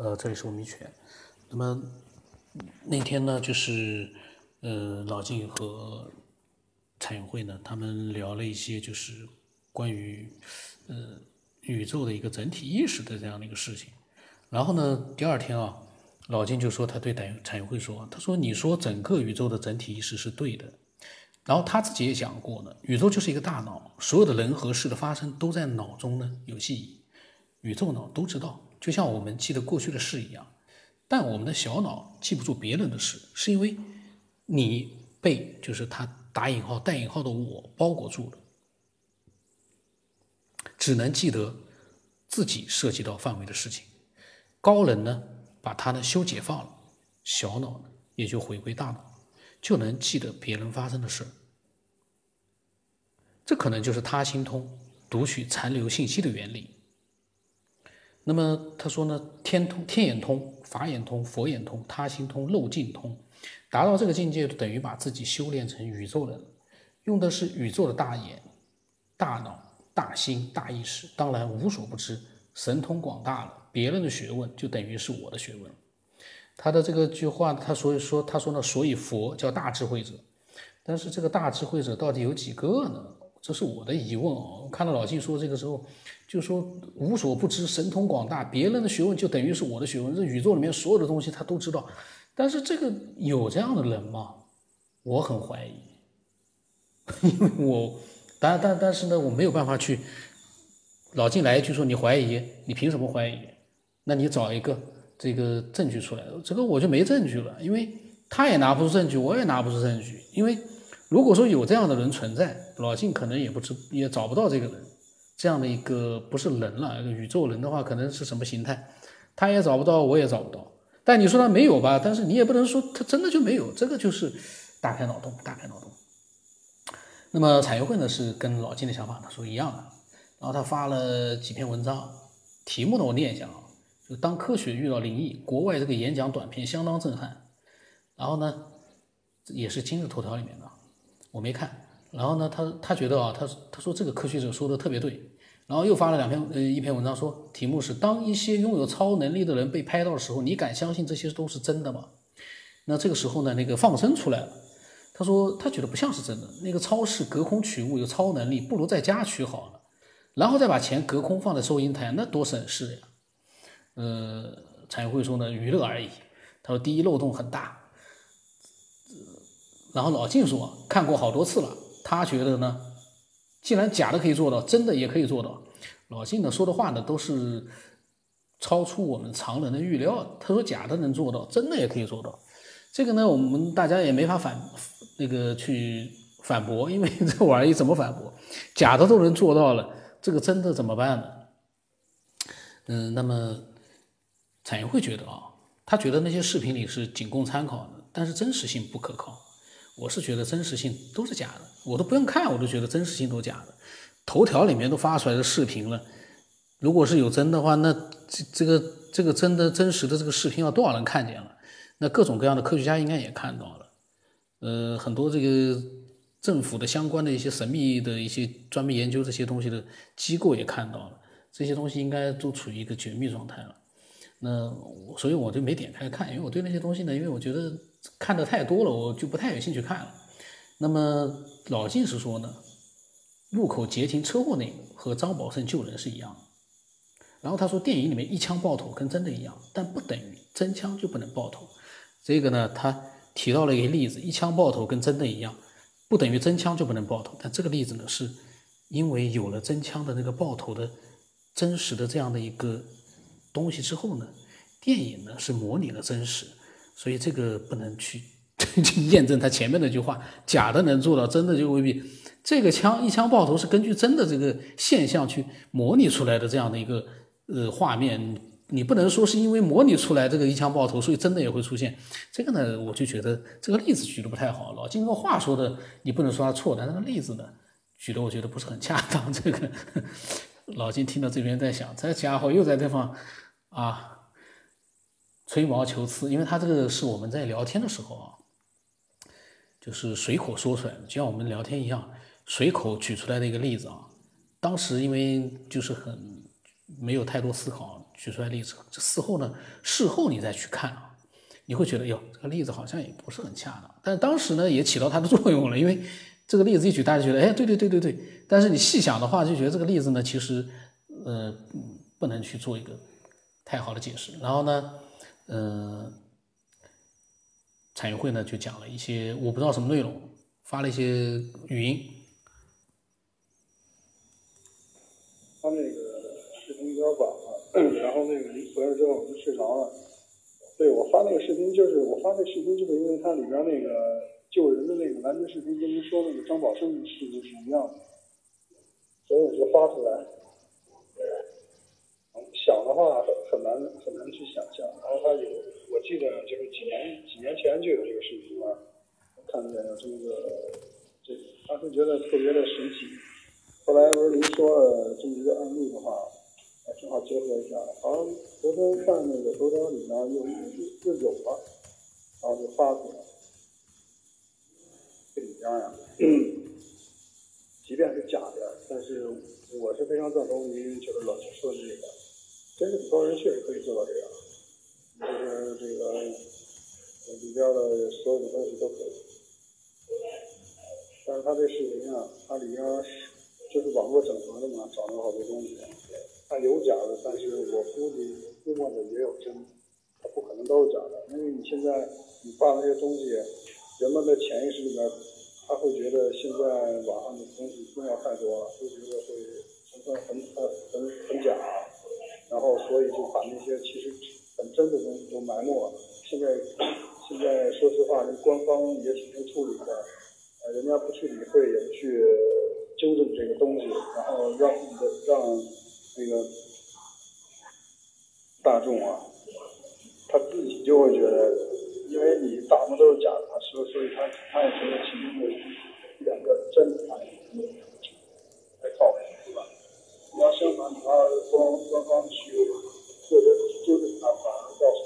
呃，这里是吴明全。那么那天呢，就是呃，老金和蔡永慧呢，他们聊了一些就是关于呃宇宙的一个整体意识的这样的一个事情。然后呢，第二天啊，老金就说他对蔡蔡永慧说，他说你说整个宇宙的整体意识是对的。然后他自己也讲过呢，宇宙就是一个大脑，所有的人和事的发生都在脑中呢有记忆，宇宙脑都知道。就像我们记得过去的事一样，但我们的小脑记不住别人的事，是因为你被就是他打引号带引号的我包裹住了，只能记得自己涉及到范围的事情。高人呢，把他呢修解放了，小脑呢也就回归大脑，就能记得别人发生的事。这可能就是他心通读取残留信息的原理。那么他说呢，天通、天眼通、法眼通、佛眼通、他心通、漏尽通，达到这个境界，就等于把自己修炼成宇宙人，用的是宇宙的大眼、大脑、大心、大意识，当然无所不知，神通广大了。别人的学问就等于是我的学问。他的这个句话，他所以说，他说呢，所以佛叫大智慧者，但是这个大智慧者到底有几个呢？这是我的疑问哦！看到老季说这个时候，就说无所不知，神通广大，别人的学问就等于是我的学问，这宇宙里面所有的东西他都知道。但是这个有这样的人吗？我很怀疑，因为我，但但但是呢，我没有办法去。老进来一句说你怀疑，你凭什么怀疑？那你找一个这个证据出来，这个我就没证据了，因为他也拿不出证据，我也拿不出证据，因为。如果说有这样的人存在，老晋可能也不知也找不到这个人，这样的一个不是人了，宇宙人的话，可能是什么形态，他也找不到，我也找不到。但你说他没有吧？但是你也不能说他真的就没有，这个就是大开脑洞，大开脑洞。那么产业会呢，是跟老金的想法他说一样的，然后他发了几篇文章，题目呢我念一下啊，就当科学遇到灵异，国外这个演讲短片相当震撼，然后呢也是今日头条里面的。我没看，然后呢，他他觉得啊，他他说这个科学者说的特别对，然后又发了两篇呃一篇文章，说题目是当一些拥有超能力的人被拍到的时候，你敢相信这些都是真的吗？那这个时候呢，那个放生出来了，他说他觉得不像是真的，那个超市隔空取物有超能力，不如在家取好了，然后再把钱隔空放在收银台，那多省事呀。呃，产业会说呢，娱乐而已。他说第一漏洞很大。然后老晋说看过好多次了，他觉得呢，既然假的可以做到，真的也可以做到。老晋呢说的话呢都是超出我们常人的预料。他说假的能做到，真的也可以做到。这个呢，我们大家也没法反那个去反驳，因为这玩意怎么反驳？假的都能做到了，这个真的怎么办呢？嗯，那么产业会觉得啊，他觉得那些视频里是仅供参考的，但是真实性不可靠。我是觉得真实性都是假的，我都不用看，我都觉得真实性都假的。头条里面都发出来的视频了，如果是有真的话，那这这个这个真的真实的这个视频要多少人看见了？那各种各样的科学家应该也看到了，呃，很多这个政府的相关的一些神秘的一些专门研究这些东西的机构也看到了，这些东西应该都处于一个绝密状态了。那所以我就没点开看，因为我对那些东西呢，因为我觉得。看的太多了，我就不太有兴趣看了。那么老晋是说呢，路口截停车祸那个和张宝胜救人是一样的。然后他说电影里面一枪爆头跟真的一样，但不等于真枪就不能爆头。这个呢，他提到了一个例子，一枪爆头跟真的一样，不等于真枪就不能爆头。但这个例子呢，是因为有了真枪的那个爆头的真实的这样的一个东西之后呢，电影呢是模拟了真实。所以这个不能去 去验证他前面那句话，假的能做到，真的就未必。这个枪一枪爆头是根据真的这个现象去模拟出来的这样的一个呃画面，你不能说是因为模拟出来这个一枪爆头，所以真的也会出现。这个呢，我就觉得这个例子举的不太好。老金这个话说的，你不能说他错，但那个例子呢，举的我觉得不是很恰当。这个老金听到这边在想，这家伙又在这方啊。吹毛求疵，因为他这个是我们在聊天的时候啊，就是随口说出来的，就像我们聊天一样，随口举出来的一个例子啊。当时因为就是很没有太多思考，举出来例子，这事后呢，事后你再去看啊，你会觉得哟，这个例子好像也不是很恰当。但当时呢，也起到它的作用了，因为这个例子一举，大家觉得，哎，对对对对对。但是你细想的话，就觉得这个例子呢，其实，呃，不能去做一个太好的解释。然后呢，嗯，产业会呢就讲了一些我不知道什么内容，发了一些语音。他那个视频有点晚了，然后那个你回来之后我就睡着了。对我发那个视频就是我发这视频就是因为它里边那个救人的那个拦截视频跟您说那个张宝生的事情是一样的，所以我就发出来。想的话很很难很难去想象。然后他有我记得就是几年几年前就有这个视频了，看见有这个这当时觉得特别的神奇。后来不是您说了这么一个案例的话，正好结合一下。好像昨天看那个头条里面又又有了，然后就发出来。这里边呀，即便是假的，但是我是非常赞同您就是老师说的这个，真是很多人确实可以做到这样，就是这个里边的所有的东西都可以。但是他这视频啊，它里边是。就是网络整合的嘛，找到好多东西，它有假的，但是我估计估摸着也有真，它不可能都是假的，因为你现在你发那些东西，人们的潜意识里边，他会觉得现在网上的东西资料太多了，都觉得会成分很很很很假，然后所以就把那些其实很真的东西都埋没了。现在现在说实话，那官方也挺会处理的，呃，人家不去理会，也不去。纠正这个东西，然后让让那个大众啊，他自己就会觉得，因为你大部分都是假的，所以所以他他也觉得其中的两个真的，太靠谱，对吧？你要相反，你要官官方去或者纠正他，反而告诉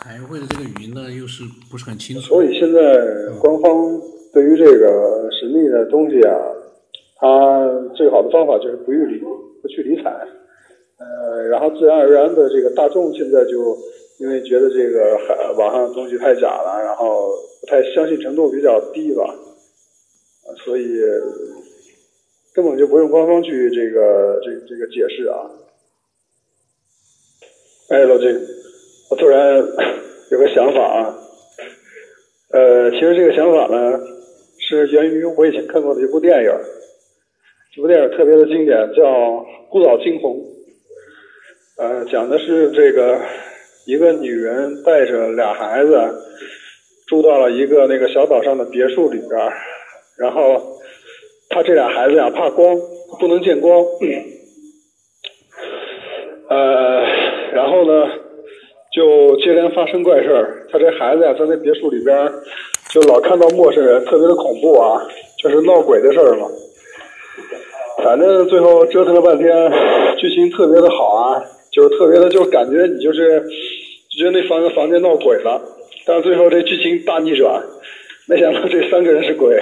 海会的这个语音呢，又是不是很清楚？所以现在官方对于这个神秘的东西啊，它最好的方法就是不予理，不去理睬。呃，然后自然而然的，这个大众现在就因为觉得这个网上的东西太假了，然后不太相信程度比较低吧，所以根本就不用官方去这个这这个解释啊。哎，老金。我突然有个想法啊，呃，其实这个想法呢，是源于我以前看过的一部电影，这部电影特别的经典，叫《孤岛惊魂》，呃，讲的是这个一个女人带着俩孩子住到了一个那个小岛上的别墅里边，然后她这俩孩子呀怕光，不能见光，呃，然后呢？就接连发生怪事儿，他这孩子呀，在那别墅里边，就老看到陌生人，特别的恐怖啊，就是闹鬼的事儿嘛。反正最后折腾了半天，剧情特别的好啊，就是特别的，就感觉你就是就觉得那房房间闹鬼了，但最后这剧情大逆转，没想到这三个人是鬼。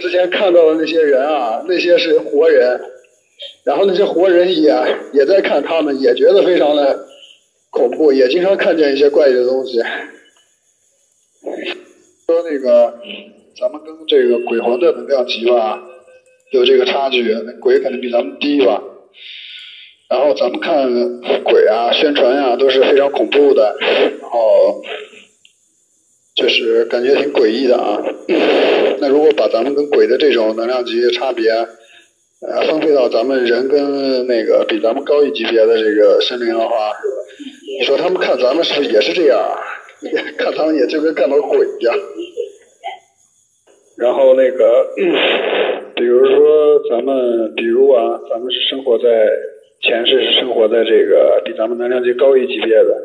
之前看到的那些人啊，那些是活人，然后那些活人也也在看他们，也觉得非常的。恐怖也经常看见一些怪异的东西。说那个，咱们跟这个鬼魂的能量级吧，有这个差距，那鬼肯定比咱们低吧。然后咱们看鬼啊，宣传呀都是非常恐怖的，然后就是感觉挺诡异的啊。那如果把咱们跟鬼的这种能量级差别，呃，分配到咱们人跟那个比咱们高一级别的这个生灵的话。你说他们看咱们是不是也是这样？看他们也就跟看到鬼一样。然后那个，比如说咱们，比如啊，咱们是生活在前世是生活在这个比咱们能量级高一级别的。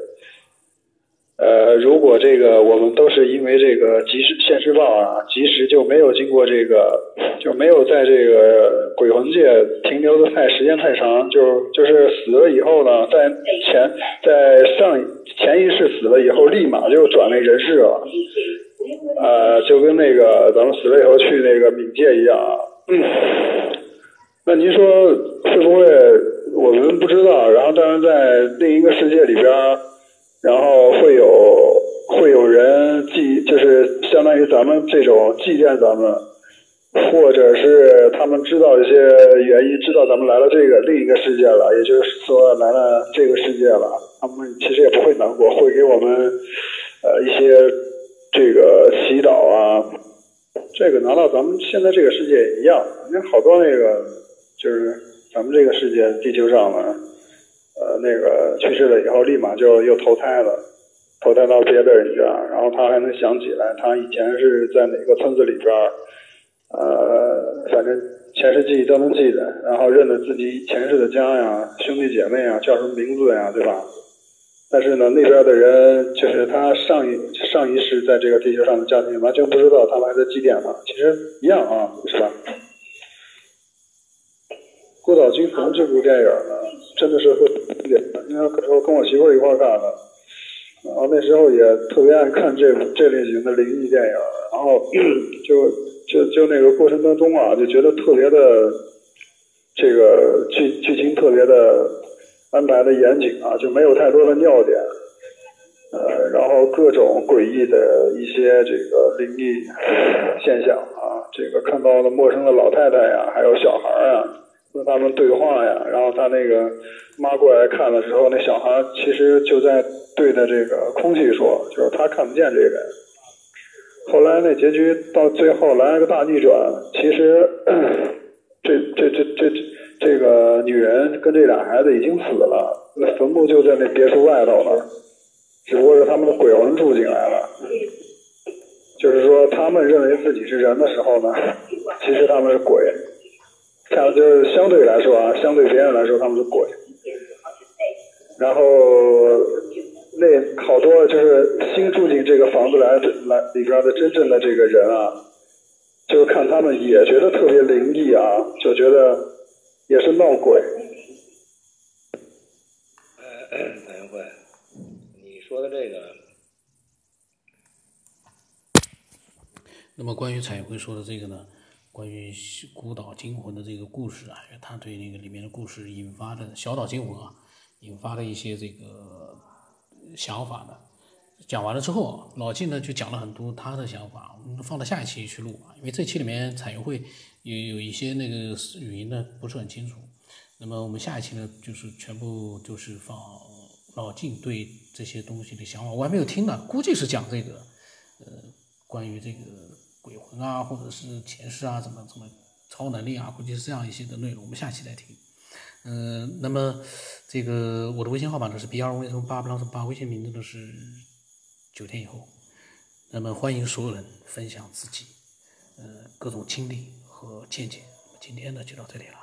呃，如果这个我们都是因为这个及时现世报啊，及时就没有经过这个，就没有在这个鬼魂界停留的太 时间太长，就就是死了以后呢，在前在上前一世死了以后，立马就转为人世了，呃，就跟那个咱们死了以后去那个冥界一样啊，那您说会不会我们不知道？然后但是在另一个世界里边，然后会有会有人祭，就是相当于咱们这种祭奠咱们，或者是他们知道一些原因，知道咱们来了这个另一个世界了，也就是说来了这个世界了，他们其实也不会难过，会给我们呃一些这个祈祷啊。这个拿到咱们现在这个世界也一样，你看好多那个就是咱们这个世界地球上呢，呃，那个去世了以后立马就又投胎了，投胎到别的人家，然后他还能想起来他以前是在哪个村子里边，呃，反正前世记忆都能记得，然后认得自己前世的家呀、兄弟姐妹啊叫什么名字呀，对吧？但是呢，那边的人就是他上一上一世在这个地球上的家庭完全不知道他们还在祭奠他，其实一样啊，是吧？《孤岛惊魂》这部电影呢，真的是会经典的，因为那时候跟我媳妇一块儿看的，然后那时候也特别爱看这这类型的灵异电影，然后 就就就那个过程当中啊，就觉得特别的这个剧剧情特别的。安排的严谨啊，就没有太多的尿点，呃，然后各种诡异的一些这个灵异现象啊，这个看到了陌生的老太太呀，还有小孩啊，和他们对话呀，然后他那个妈过来看的时候，那小孩其实就在对着这个空气说，就是他看不见这个人。后来那结局到最后来了个大逆转，其实 这这这这这。这个女人跟这俩孩子已经死了，那坟墓就在那别墅外头了，只不过是他们的鬼魂住进来了。就是说，他们认为自己是人的时候呢，其实他们是鬼。像就是相对来说啊，相对别人来说他们是鬼。然后那好多就是新住进这个房子来来里边的真正的这个人啊，就看他们也觉得特别灵异啊，就觉得。也是闹鬼。呃，蔡元慧，你说的这个，那么关于彩辉说的这个呢，关于孤岛惊魂的这个故事啊，他对那个里面的故事引发的小岛惊魂啊，引发的一些这个想法的，讲完了之后，老晋呢就讲了很多他的想法，我们放到下一期去录，因为这期里面彩云会。有有一些那个语音呢不是很清楚，那么我们下一期呢就是全部就是放老晋对这些东西的想法，我还没有听呢，估计是讲这个，呃，关于这个鬼魂啊，或者是前世啊，怎么怎么超能力啊，估计是这样一些的内容，我们下期再听。嗯，那么这个我的微信号码呢是 brv 什么八八八，微信名字呢是九天以后，那么欢迎所有人分享自己呃各种经历。和见解，今天呢就到这里了。